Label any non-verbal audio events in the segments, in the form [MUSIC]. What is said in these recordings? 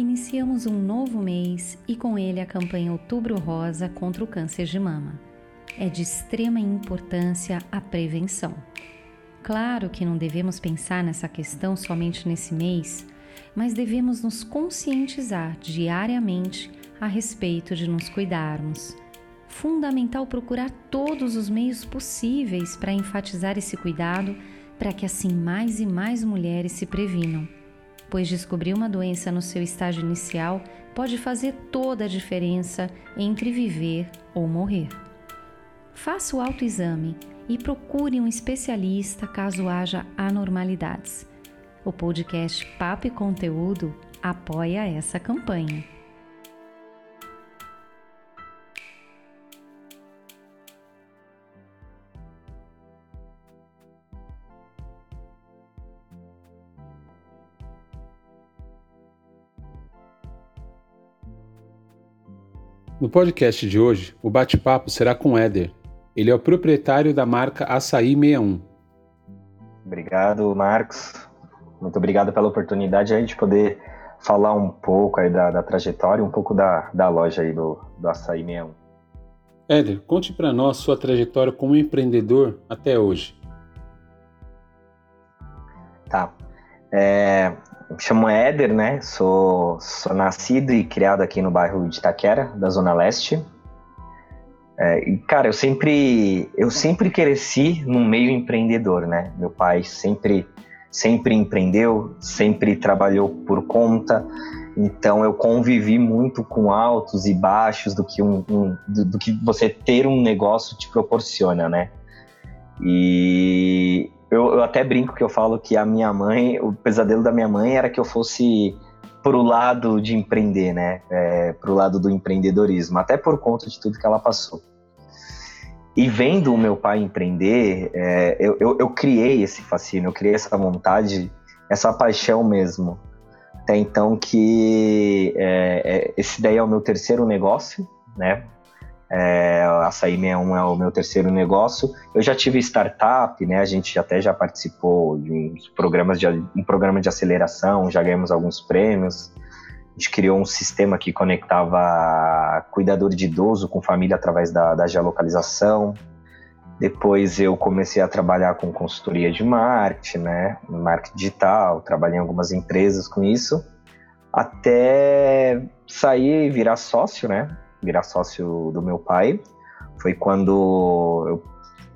Iniciamos um novo mês e com ele a campanha Outubro Rosa contra o câncer de mama. É de extrema importância a prevenção. Claro que não devemos pensar nessa questão somente nesse mês, mas devemos nos conscientizar diariamente a respeito de nos cuidarmos. Fundamental procurar todos os meios possíveis para enfatizar esse cuidado, para que assim mais e mais mulheres se previnam pois descobrir uma doença no seu estágio inicial pode fazer toda a diferença entre viver ou morrer. Faça o autoexame e procure um especialista caso haja anormalidades. O podcast Papo e Conteúdo apoia essa campanha. No podcast de hoje, o bate-papo será com Éder. Ele é o proprietário da marca Açaí 61. Obrigado, Marcos. Muito obrigado pela oportunidade de a gente poder falar um pouco aí da, da trajetória, um pouco da, da loja aí do, do Açaí 61. Éder, conte para nós sua trajetória como empreendedor até hoje. Tá. É, me chamo Éder, né? Sou, sou nascido e criado aqui no bairro de Itaquera, da Zona Leste. É, e, cara, eu sempre, eu sempre cresci num meio empreendedor, né? Meu pai sempre, sempre empreendeu, sempre trabalhou por conta. Então eu convivi muito com altos e baixos do que, um, um do, do que você ter um negócio te proporciona, né? E eu, eu, até brinco que eu falo que a minha mãe, o pesadelo da minha mãe era que eu fosse pro lado de empreender, né? É, pro lado do empreendedorismo, até por conta de tudo que ela passou. E vendo o meu pai empreender, é, eu, eu, eu, criei esse fascínio, eu criei essa vontade, essa paixão mesmo. Até então que é, é esse daí é o meu terceiro negócio, né? É, Açaí 61 é o meu terceiro negócio. Eu já tive startup, né? A gente até já participou de uns programas de um programa de aceleração, já ganhamos alguns prêmios. A gente criou um sistema que conectava cuidador de idoso com família através da, da geolocalização. Depois eu comecei a trabalhar com consultoria de marketing, né? Marketing digital, trabalhei em algumas empresas com isso, até sair e virar sócio, né? Virar sócio do meu pai. Foi quando eu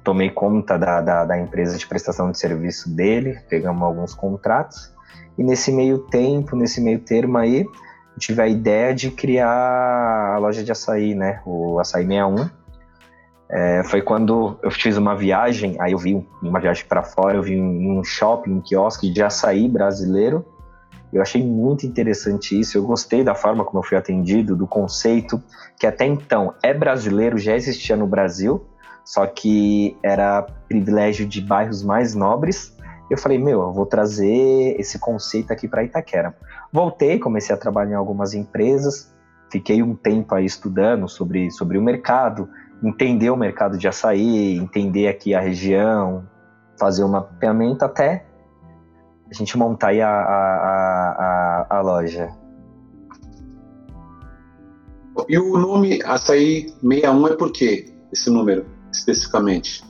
tomei conta da, da, da, empresa de prestação de serviço dele, pegamos alguns contratos. E nesse meio tempo, nesse meio termo aí, tive a ideia de criar a loja de açaí, né? O Açaí 61. É, foi quando eu fiz uma viagem, aí eu vi uma viagem para fora, eu vi um shopping, um quiosque de açaí brasileiro, eu achei muito interessante isso, eu gostei da forma como eu fui atendido, do conceito, que até então é brasileiro, já existia no Brasil, só que era privilégio de bairros mais nobres. Eu falei, meu, eu vou trazer esse conceito aqui para Itaquera. Voltei, comecei a trabalhar em algumas empresas, fiquei um tempo aí estudando sobre, sobre o mercado, entender o mercado de açaí, entender aqui a região, fazer uma mapeamento até a gente montar aí a, a, a, a loja. E o nome Açaí 61 é por quê? Esse número, especificamente?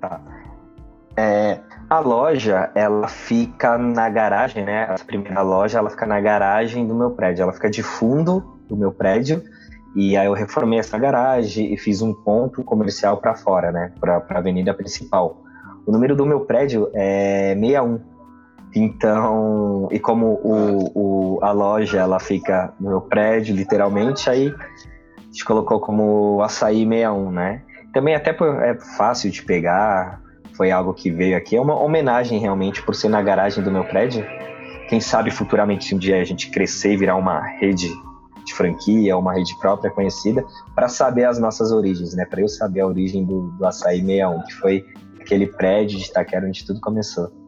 Tá. É, a loja, ela fica na garagem, né? A primeira loja, ela fica na garagem do meu prédio. Ela fica de fundo do meu prédio. E aí eu reformei essa garagem e fiz um ponto comercial para fora, né? Para a avenida principal. O número do meu prédio é 61. Então, e como o, o, a loja ela fica no meu prédio, literalmente, aí a gente colocou como açaí 61, né? Também até é fácil de pegar, foi algo que veio aqui. É uma homenagem realmente por ser na garagem do meu prédio. Quem sabe futuramente, um dia a gente crescer e virar uma rede de franquia, uma rede própria conhecida, para saber as nossas origens, né? Para eu saber a origem do, do Açaí 61, que foi aquele prédio de Itaquera onde tudo começou.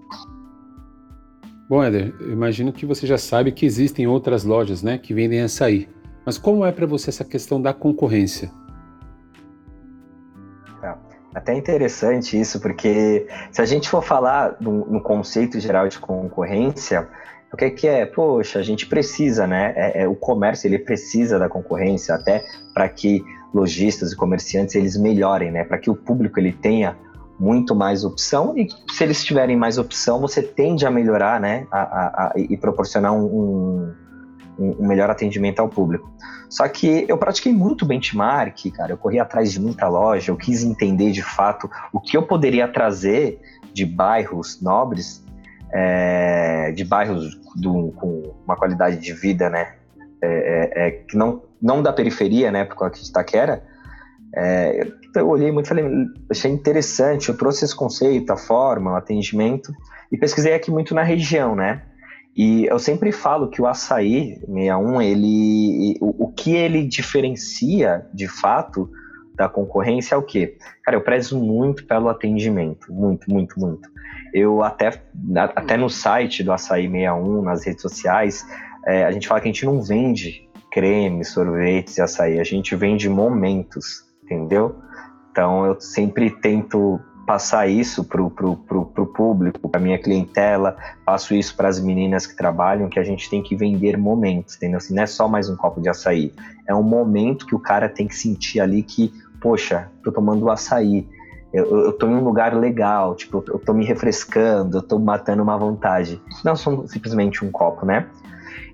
Bom, Éder, eu imagino que você já sabe que existem outras lojas, né, que vendem açaí. Mas como é para você essa questão da concorrência? Tá. Até interessante isso, porque se a gente for falar no, no conceito geral de concorrência, o que, que é? Poxa, a gente precisa, né? É, é, o comércio ele precisa da concorrência até para que lojistas e comerciantes eles melhorem, né? Para que o público ele tenha muito mais opção e se eles tiverem mais opção, você tende a melhorar, né, a, a, a, e proporcionar um, um, um, melhor atendimento ao público. Só que eu pratiquei muito benchmark, cara, eu corri atrás de muita loja, eu quis entender de fato o que eu poderia trazer de bairros nobres, é, de bairros do, com uma qualidade de vida, né, é, é, que não, não da periferia, né, porque eu acreditar que era, é, eu olhei muito e falei, achei interessante, eu trouxe esse conceito, a forma, o atendimento, e pesquisei aqui muito na região, né? E eu sempre falo que o açaí 61, ele, o, o que ele diferencia, de fato, da concorrência é o quê? Cara, eu prezo muito pelo atendimento, muito, muito, muito. Eu até, até no site do Açaí 61, nas redes sociais, é, a gente fala que a gente não vende creme, sorvetes e açaí, a gente vende momentos entendeu? Então eu sempre tento passar isso pro, pro público, para minha clientela, passo isso para as meninas que trabalham, que a gente tem que vender momentos, entendeu? Assim, não é só mais um copo de açaí, é um momento que o cara tem que sentir ali que, poxa, tô tomando açaí, eu, eu tô em um lugar legal, tipo, eu tô me refrescando, eu tô matando uma vontade. Não são simplesmente um copo, né?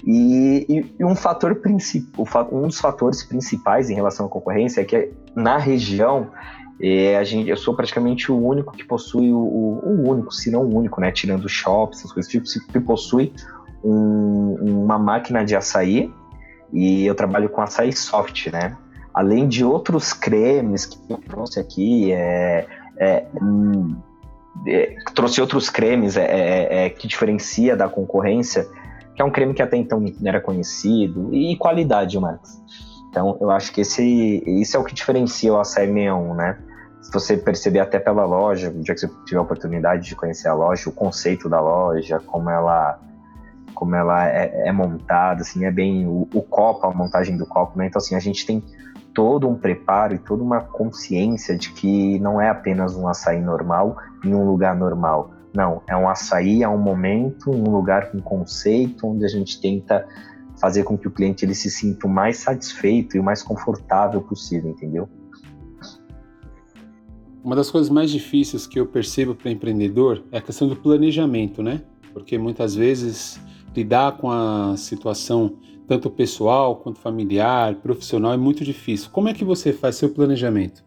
E, e, e um fator principal, um dos fatores principais em relação à concorrência é que na região é, gente, eu sou praticamente o único que possui o, o, único, se não o único, né, tirando shops, essas coisas tipo, que possui um, uma máquina de açaí e eu trabalho com açaí soft, né? Além de outros cremes que eu trouxe aqui, é, é, hum, é trouxe outros cremes é, é, que diferencia da concorrência que é um creme que até então não era conhecido, e qualidade, Max. Então, eu acho que esse, isso é o que diferencia o açaí 61, né? Se você perceber até pela loja, dia que você tiver a oportunidade de conhecer a loja, o conceito da loja, como ela como ela é, é montada, assim, é bem o, o, copo, a montagem do copo, né? Então, assim, a gente tem todo um preparo e toda uma consciência de que não é apenas um açaí normal em um lugar normal. Não, é um açaí, é um momento, um lugar com conceito, onde a gente tenta fazer com que o cliente ele se sinta o mais satisfeito e o mais confortável possível, entendeu? Uma das coisas mais difíceis que eu percebo para empreendedor é a questão do planejamento, né? Porque muitas vezes lidar com a situação tanto pessoal quanto familiar, profissional é muito difícil. Como é que você faz seu planejamento?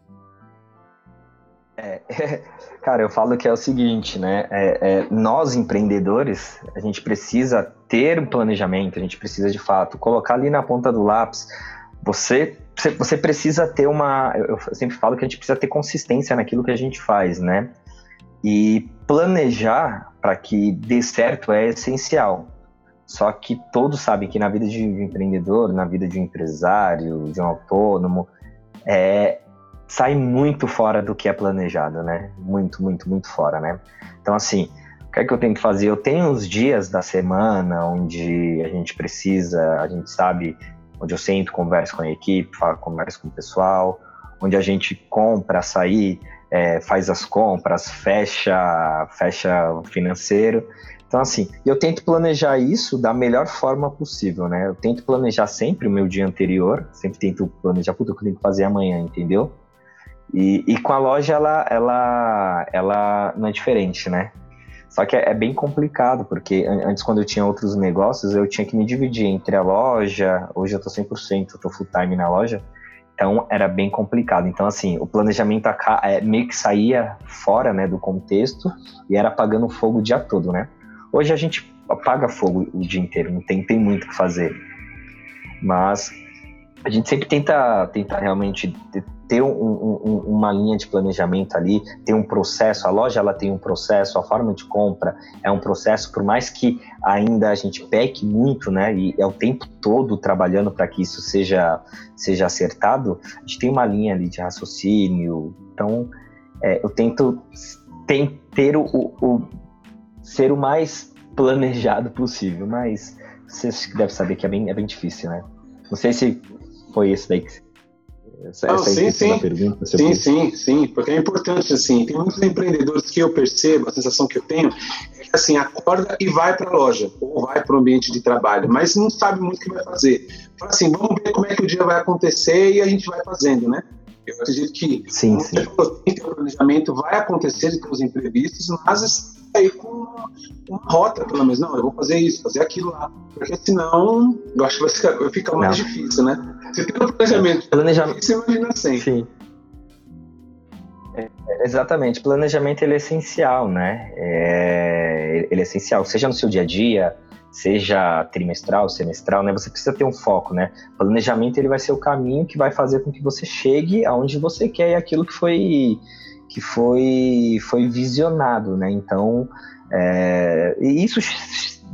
É, [LAUGHS] Cara, eu falo que é o seguinte, né? É, é, nós empreendedores, a gente precisa ter um planejamento, a gente precisa de fato colocar ali na ponta do lápis. Você, você precisa ter uma. Eu sempre falo que a gente precisa ter consistência naquilo que a gente faz, né? E planejar para que dê certo é essencial. Só que todos sabem que na vida de um empreendedor, na vida de um empresário, de um autônomo, é, sai muito fora do que é planejado, né? Muito, muito, muito fora, né? Então, assim, o que é que eu tenho que fazer? Eu tenho os dias da semana onde a gente precisa, a gente sabe, onde eu sento, converso com a equipe, falo, converso com o pessoal, onde a gente compra açaí é, faz as compras, fecha, fecha o financeiro. Então, assim, eu tento planejar isso da melhor forma possível, né? Eu tento planejar sempre o meu dia anterior, sempre tento planejar tudo que eu tenho que fazer amanhã, entendeu? E, e, com a loja, ela, ela, ela não é diferente, né? Só que é, é, bem complicado, porque antes, quando eu tinha outros negócios, eu tinha que me dividir entre a loja, hoje eu tô 100%, eu tô full time na loja, então era bem complicado. Então, assim, o planejamento é, meio que saía fora né, do contexto e era apagando fogo o dia todo, né? Hoje a gente apaga fogo o dia inteiro, não tem, tem muito o que fazer. Mas a gente sempre tenta, tenta realmente ter um, um, uma linha de planejamento ali, ter um processo. A loja ela tem um processo, a forma de compra é um processo, por mais que ainda a gente peque muito, né? E é o tempo todo trabalhando para que isso seja, seja acertado, a gente tem uma linha ali de raciocínio. Então, é, eu tento tem, ter o, o ser o mais planejado possível, mas você deve saber que é bem, é bem difícil, né? Não sei se foi esse daí que essa, Não, essa sim, sim. pergunta. Sim, sim, sim, porque é importante, assim, tem muitos empreendedores que eu percebo, a sensação que eu tenho é que, assim, acorda e vai para a loja, ou vai para o ambiente de trabalho, mas não sabe muito o que vai fazer. Fala assim, vamos ver como é que o dia vai acontecer e a gente vai fazendo, né? Eu acredito que sim, sim. o planejamento vai acontecer de ter os imprevistos, mas aí com uma, rota, pelo menos. Não, eu vou fazer isso, fazer aquilo lá. Porque senão, eu acho que vai ficar, vai ficar mais difícil, né? Você tem um planejamento. Planejamento. Você imagina assim. Sim. É, exatamente. Planejamento ele é essencial, né? É, ele é essencial, seja no seu dia a dia, seja trimestral, semestral, né? Você precisa ter um foco, né? Planejamento ele vai ser o caminho que vai fazer com que você chegue aonde você quer e aquilo que foi que foi foi visionado, né? Então, é, e isso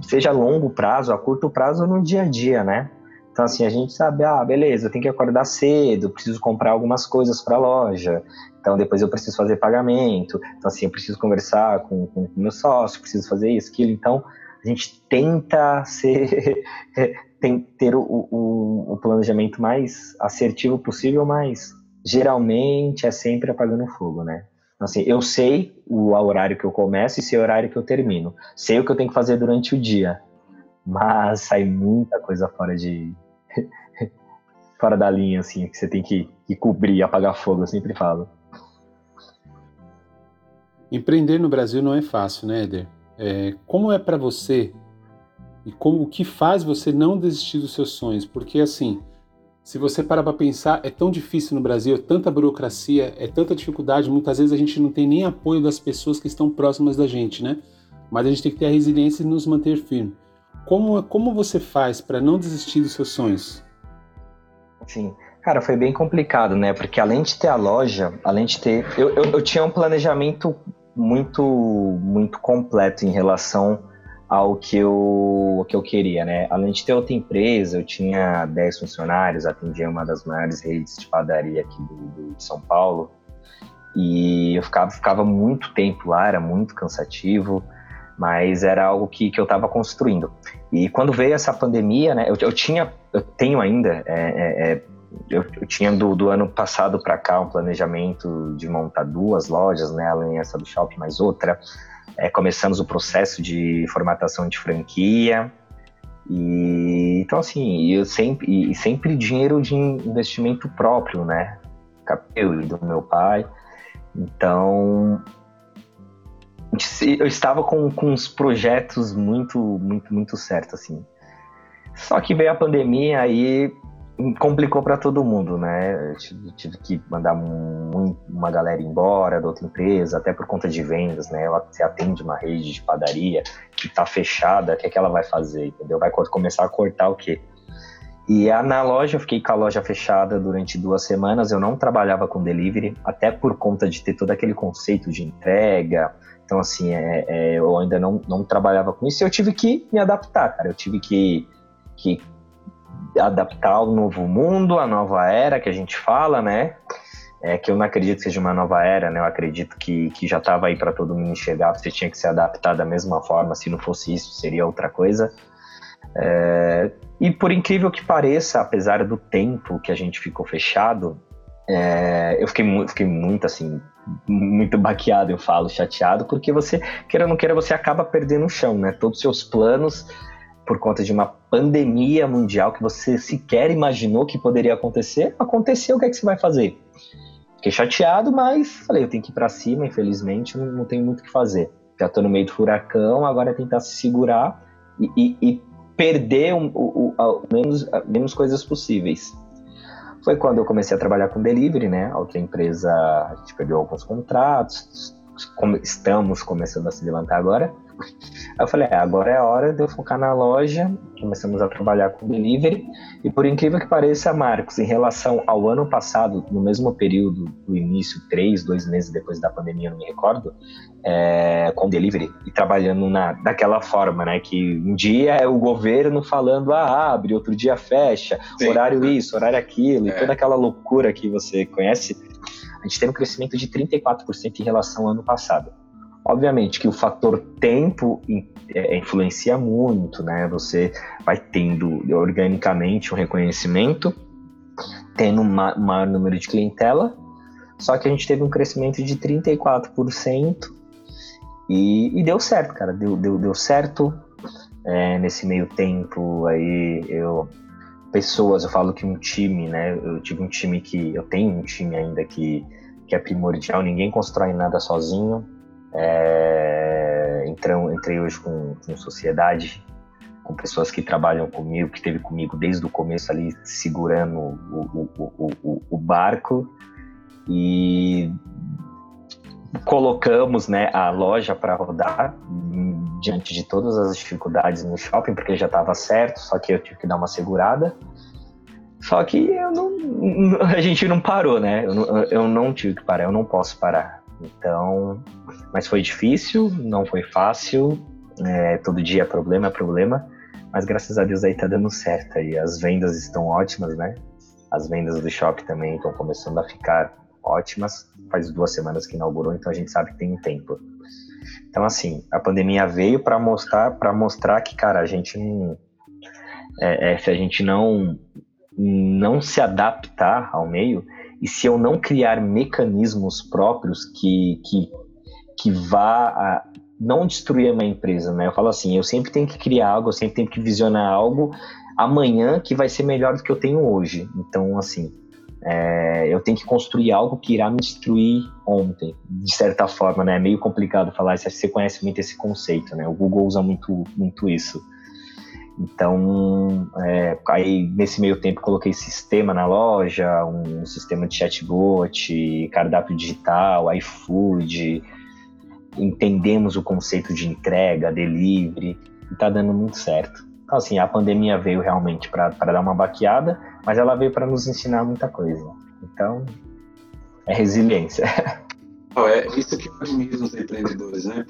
seja a longo prazo, a curto prazo no dia a dia, né? Então, assim, a gente sabe, ah, beleza, eu tenho que acordar cedo, preciso comprar algumas coisas para a loja, então depois eu preciso fazer pagamento, então, assim, eu preciso conversar com o meu sócio, preciso fazer isso, aquilo. Então, a gente tenta ser, [LAUGHS] ter o, o, o, planejamento mais assertivo possível, mas geralmente é sempre apagando fogo, né? Então, assim, eu sei o horário que eu começo e sei o horário que eu termino. Sei o que eu tenho que fazer durante o dia, mas sai muita coisa fora de [LAUGHS] fora da linha, assim, que você tem que, que cobrir, apagar fogo, eu sempre falo. Empreender no Brasil não é fácil, né, Eder? É, como é para você e como o que faz você não desistir dos seus sonhos? Porque assim, se você parar para pensar, é tão difícil no Brasil, é tanta burocracia, é tanta dificuldade, muitas vezes a gente não tem nem apoio das pessoas que estão próximas da gente, né? Mas a gente tem que ter a resiliência e nos manter firme. Como, como você faz para não desistir dos seus sonhos? Sim, cara, foi bem complicado, né? Porque além de ter a loja, além de ter. Eu, eu, eu tinha um planejamento muito muito completo em relação ao que eu, ao que eu queria, né? Além de ter outra empresa, eu tinha 10 funcionários, atendia uma das maiores redes de padaria aqui do, do, de São Paulo. E eu ficava, ficava muito tempo lá, era muito cansativo, mas era algo que, que eu estava construindo. E quando veio essa pandemia, né? Eu, eu tinha, eu tenho ainda é, é, é eu, eu tinha do, do ano passado para cá um planejamento de montar duas lojas, né, além essa do shopping, mais outra. É, começamos o processo de formatação de franquia. E então assim, eu sempre e sempre dinheiro de investimento próprio, né? Eu e do meu pai. Então, eu estava com, com uns projetos muito, muito, muito certos, assim. Só que veio a pandemia, aí complicou para todo mundo, né? Tive, tive que mandar um, uma galera embora da outra empresa, até por conta de vendas, né? Ela se atende uma rede de padaria que está fechada, o que, é que ela vai fazer, entendeu? Vai começar a cortar o quê? E na loja, eu fiquei com a loja fechada durante duas semanas, eu não trabalhava com delivery, até por conta de ter todo aquele conceito de entrega, então assim, é, é, eu ainda não, não trabalhava com isso, e eu tive que me adaptar, cara, eu tive que, que adaptar ao novo mundo, à nova era que a gente fala, né? É que eu não acredito que seja uma nova era, né? Eu acredito que, que já estava aí para todo mundo enxergar, você tinha que se adaptar da mesma forma, se não fosse isso, seria outra coisa. É, e por incrível que pareça, apesar do tempo que a gente ficou fechado, é, eu fiquei, fiquei muito assim, muito baqueado, eu falo, chateado, porque você, queira ou não queira, você acaba perdendo o chão, né? Todos os seus planos, por conta de uma pandemia mundial que você sequer imaginou que poderia acontecer, aconteceu, o que é que você vai fazer? Fiquei chateado, mas falei, eu tenho que ir para cima, infelizmente, não, não tenho muito o que fazer. Já tô no meio do furacão, agora é tentar se segurar e, e, e perder o, o, o, menos, menos coisas possíveis. Foi quando eu comecei a trabalhar com delivery, né? A outra empresa, a gente perdeu alguns contratos, estamos começando a se levantar agora. Aí eu falei, é, agora é a hora de eu focar na loja. Começamos a trabalhar com delivery. E por incrível que pareça, Marcos, em relação ao ano passado, no mesmo período do início, três, dois meses depois da pandemia, não me recordo, é, com delivery e trabalhando na, daquela forma, né? Que um dia é o governo falando, ah, abre, outro dia fecha, Sim. horário isso, horário aquilo, é. e toda aquela loucura que você conhece. A gente teve um crescimento de 34% em relação ao ano passado. Obviamente que o fator tempo é, influencia muito, né? Você vai tendo organicamente um reconhecimento, tendo um maior número de clientela, só que a gente teve um crescimento de 34% e, e deu certo, cara. Deu, deu, deu certo. É, nesse meio tempo aí, eu. Pessoas, eu falo que um time, né? Eu tive um time que. Eu tenho um time ainda que, que é primordial, ninguém constrói nada sozinho. É, entrei hoje com, com sociedade, com pessoas que trabalham comigo, que esteve comigo desde o começo ali, segurando o, o, o, o barco. E colocamos né, a loja para rodar diante de todas as dificuldades no shopping, porque já estava certo, só que eu tive que dar uma segurada. Só que não, [LAUGHS] a gente não parou, né? Eu não, eu não tive que parar, eu não posso parar. Então, mas foi difícil, não foi fácil. É, todo dia é problema, é problema. Mas graças a Deus aí tá dando certo aí. As vendas estão ótimas, né? As vendas do shopping também estão começando a ficar ótimas. Faz duas semanas que inaugurou, então a gente sabe que tem um tempo. Então, assim, a pandemia veio para mostrar, para mostrar que, cara, a gente não. É, é, se a gente não, não se adaptar ao meio, e se eu não criar mecanismos próprios que, que, que vá a, não destruir a minha empresa, né? Eu falo assim, eu sempre tenho que criar algo, eu sempre tenho que visionar algo amanhã que vai ser melhor do que eu tenho hoje. Então, assim, é, eu tenho que construir algo que irá me destruir ontem, de certa forma, né? É meio complicado falar isso, você conhece muito esse conceito, né? O Google usa muito, muito isso. Então, é, aí nesse meio tempo coloquei sistema na loja, um, sistema de chatbot, cardápio digital, iFood, entendemos o conceito de entrega, delivery, e tá dando muito certo. Assim, a pandemia veio realmente para dar uma baqueada, mas ela veio para nos ensinar muita coisa. Então, é resiliência. [LAUGHS] É isso que eu admiro nos empreendedores, né?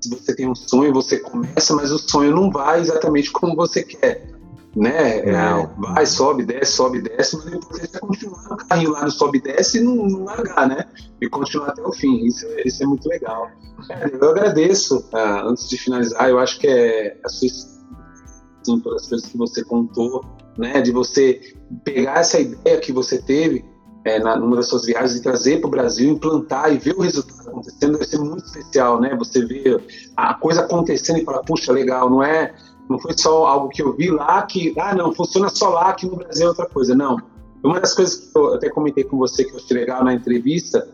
Se você tem um sonho, você começa, mas o sonho não vai exatamente como você quer. Né? É, vai, sobe, desce, sobe, desce, mas depois você continuar o carrinho lá no sobe, desce e não, não largar, né? E continuar até o fim. Isso, é, isso é muito legal. É, eu agradeço, uh, antes de finalizar, eu acho que é a sua assim, pelas coisas que você contou, né, de você pegar essa ideia que você teve é, na, numa das suas viagens e trazer para o Brasil, implantar e ver o resultado acontecendo, deve ser muito especial, né? Você vê a coisa acontecendo e falar, puxa, legal, não é, não foi só algo que eu vi lá que, ah, não, funciona só lá, aqui no Brasil é outra coisa. Não. Uma das coisas que eu até comentei com você que eu achei legal na entrevista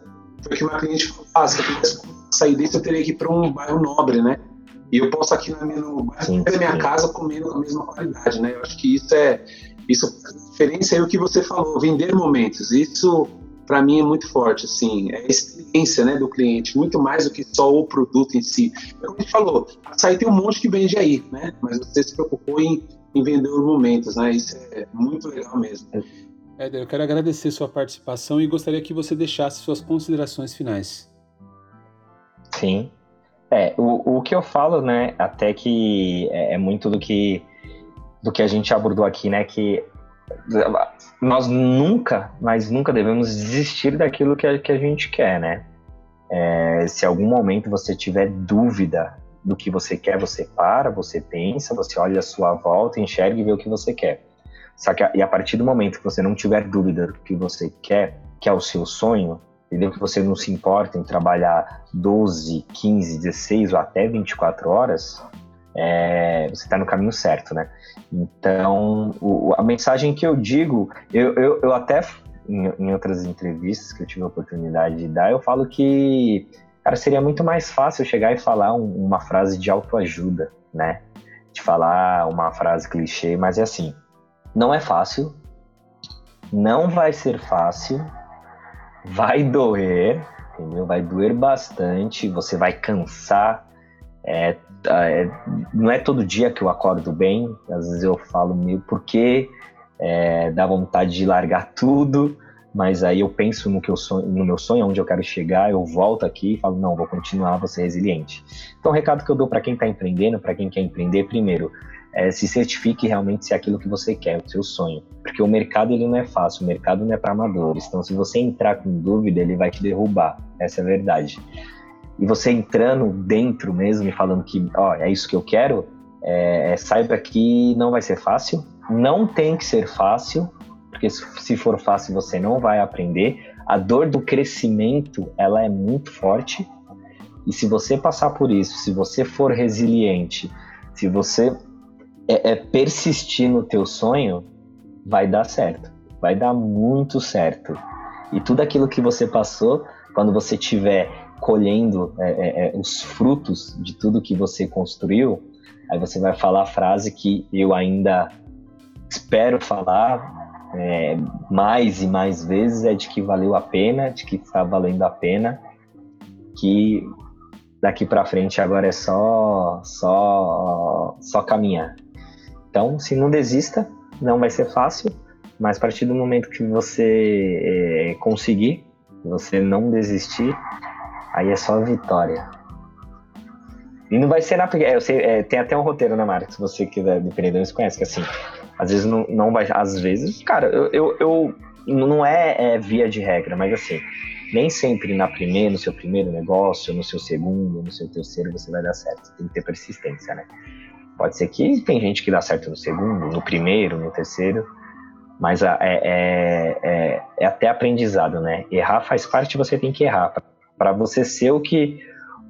foi que uma cliente falou, ah, se eu quisesse sair disso, eu teria que ir para um bairro nobre, né? e eu posso aqui na minha, no, minha casa comendo a mesma qualidade, né? Eu acho que isso é isso a diferença é o que você falou, vender momentos. Isso para mim é muito forte, assim, é a experiência, né, do cliente, muito mais do que só o produto em si. É como a gente falou, açaí tem um monte que vende aí, né? Mas você se preocupou em, em vender os momentos, né? Isso é muito legal mesmo. Éder, eu quero agradecer sua participação e gostaria que você deixasse suas considerações finais. Sim, é, o, o que eu falo, né, até que é, é, muito do que, do que a gente abordou aqui, né, que nós nunca, mas nunca devemos desistir daquilo que a, que a gente quer, né. É, se algum momento você tiver dúvida do que você quer, você para, você pensa, você olha a sua volta, enxerga e vê o que você quer. Só que a, e a partir do momento que você não tiver dúvida do que você quer, que é o seu sonho, entendeu? Que você não se importa em trabalhar 12, 15, 16 ou até 24 horas, é, você está no caminho certo, né? Então, o, a mensagem que eu digo, eu, eu, eu até em, em, outras entrevistas que eu tive a oportunidade de dar, eu falo que, cara, seria muito mais fácil chegar e falar um, uma frase de autoajuda, né? De falar uma frase clichê, mas é assim, não é fácil, não vai ser fácil, vai doer, entendeu? Vai doer bastante, você vai cansar. É, é, não é todo dia que eu acordo bem, às vezes eu falo meio porque é, dá vontade de largar tudo, mas aí eu penso no, que eu sonho, no meu sonho, onde eu quero chegar, eu volto aqui e falo, não, vou continuar, vou ser resiliente. Então, o recado que eu dou para quem está empreendendo, para quem quer empreender, primeiro, é, se certifique realmente se é aquilo que você quer, o seu sonho. Porque o mercado ele não é fácil, o mercado não é para amadores. Então, se você entrar com dúvida, ele vai te derrubar. Essa é a verdade. E você entrando dentro mesmo e falando que, ó, é isso que eu quero, é, é, saiba que não vai ser fácil, não tem que ser fácil, porque se for fácil você não vai aprender. A dor do crescimento, ela é muito forte. E se você passar por isso, se você for resiliente, se você é, é persistir no teu sonho, vai dar certo. Vai dar muito certo. E tudo aquilo que você passou, quando você estiver colhendo é, é, é, os frutos de tudo que você construiu, aí você vai falar a frase que eu ainda espero falar é, mais e mais vezes é de que valeu a pena, de que está valendo a pena, que daqui para frente agora é só só só caminhar. Então, se não desista, não vai ser fácil, mas a partir do momento que você é, conseguir, você não desistir, aí é só vitória. E não vai ser na. É, eu sei, é, tem até um roteiro né, marca, se você quiser empreender, você conhece, que assim, às vezes não, não vai. Às vezes, cara, eu, eu, eu não é, é, via de regra, mas assim, nem sempre na primeira, no seu primeiro negócio, no seu segundo, no seu terceiro, você vai dar certo. Tem que ter persistência, né? Pode ser que tem gente que dá certo no segundo, no primeiro, no terceiro, mas é, é, é, é até aprendizado, né? Errar faz parte, você tem que errar para você ser o que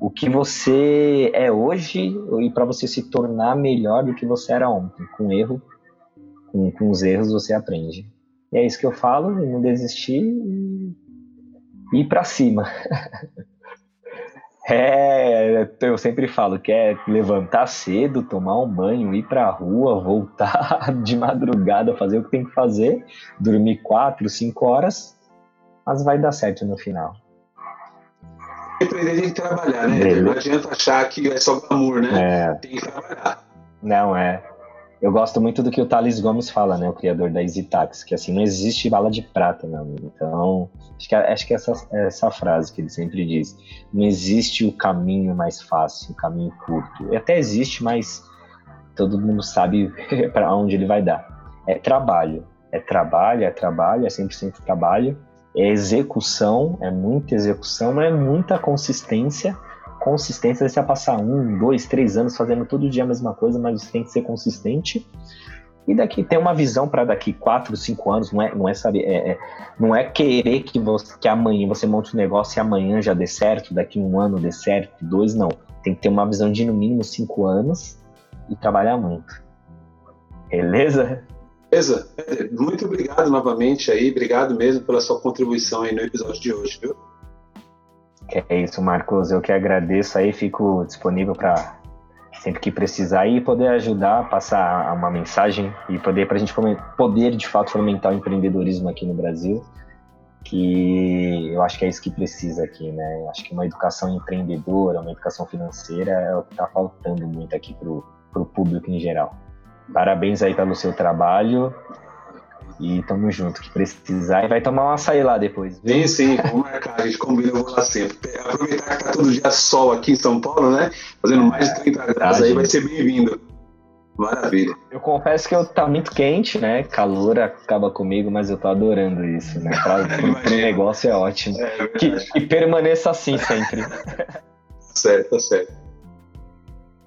o que você é hoje e para você se tornar melhor do que você era ontem. Com erro, com, com os erros você aprende. E é isso que eu falo, não desistir e ir para cima. [LAUGHS] É, eu sempre falo que é levantar cedo, tomar um banho, ir pra rua, voltar [LAUGHS] de madrugada, fazer o que tem que fazer, dormir quatro, cinco horas, mas vai dar certo no final. Empreender tem que trabalhar, né? Não adianta achar que é só glamour, né? É. Tem que trabalhar. Não, é. Eu gosto muito do que o Thales Gomes fala, né? O criador da Easy Tax, que assim, não existe bala de prata, meu amigo. Então, acho que, acho que essa, essa frase que ele sempre diz. Não existe o caminho mais fácil, o caminho curto. E até existe, mas todo mundo sabe [LAUGHS] para onde ele vai dar. É trabalho. É trabalho, é trabalho, é 100% trabalho. É execução, é muita execução, é muita consistência consistência, você passar um, dois, três anos fazendo todo dia a mesma coisa, mas você tem que ser consistente. E daqui tem uma visão para daqui quatro, cinco anos, não é, não é saber, é, é, não é querer que você que amanhã você monte um negócio e amanhã já dê certo, daqui um ano dê certo, dois não. Tem que ter uma visão de no mínimo cinco anos e trabalhar muito. Beleza? Beleza. Muito obrigado novamente aí, obrigado mesmo pela sua contribuição aí no episódio de hoje, viu? É isso, Marcos. Eu que agradeço aí, fico disponível para sempre que precisar e poder ajudar, passar uma mensagem e poder para a gente poder de fato fomentar o empreendedorismo aqui no Brasil, que eu acho que é isso que precisa aqui, né? Acho que uma educação empreendedora, uma educação financeira é o que está faltando muito aqui para o público em geral. Parabéns aí pelo seu trabalho e tamo junto, que precisar. E vai tomar um açaí lá depois. Viu? Sim, sim, vamos marcar, a gente combina, eu vou lá sempre. Aproveitar que tá todo dia sol aqui em São Paulo, né? Fazendo mais de 30 graus aí, vai ser bem-vindo. Maravilha. Eu confesso que eu tá muito quente, né? Calor acaba comigo, mas eu tô adorando isso, né? Pra, [LAUGHS] pro negócio é ótimo. É, que, que, permaneça assim sempre. [LAUGHS] certo, tá certo.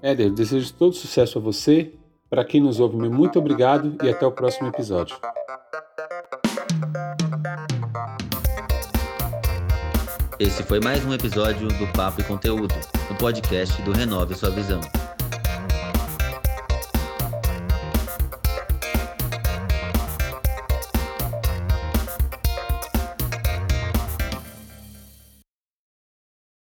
Éder, desejo todo sucesso a você Para quem nos ouve, muito obrigado e até o próximo episódio. Esse foi mais um episódio do Papo e Conteúdo, o podcast do Renove Sua Visão.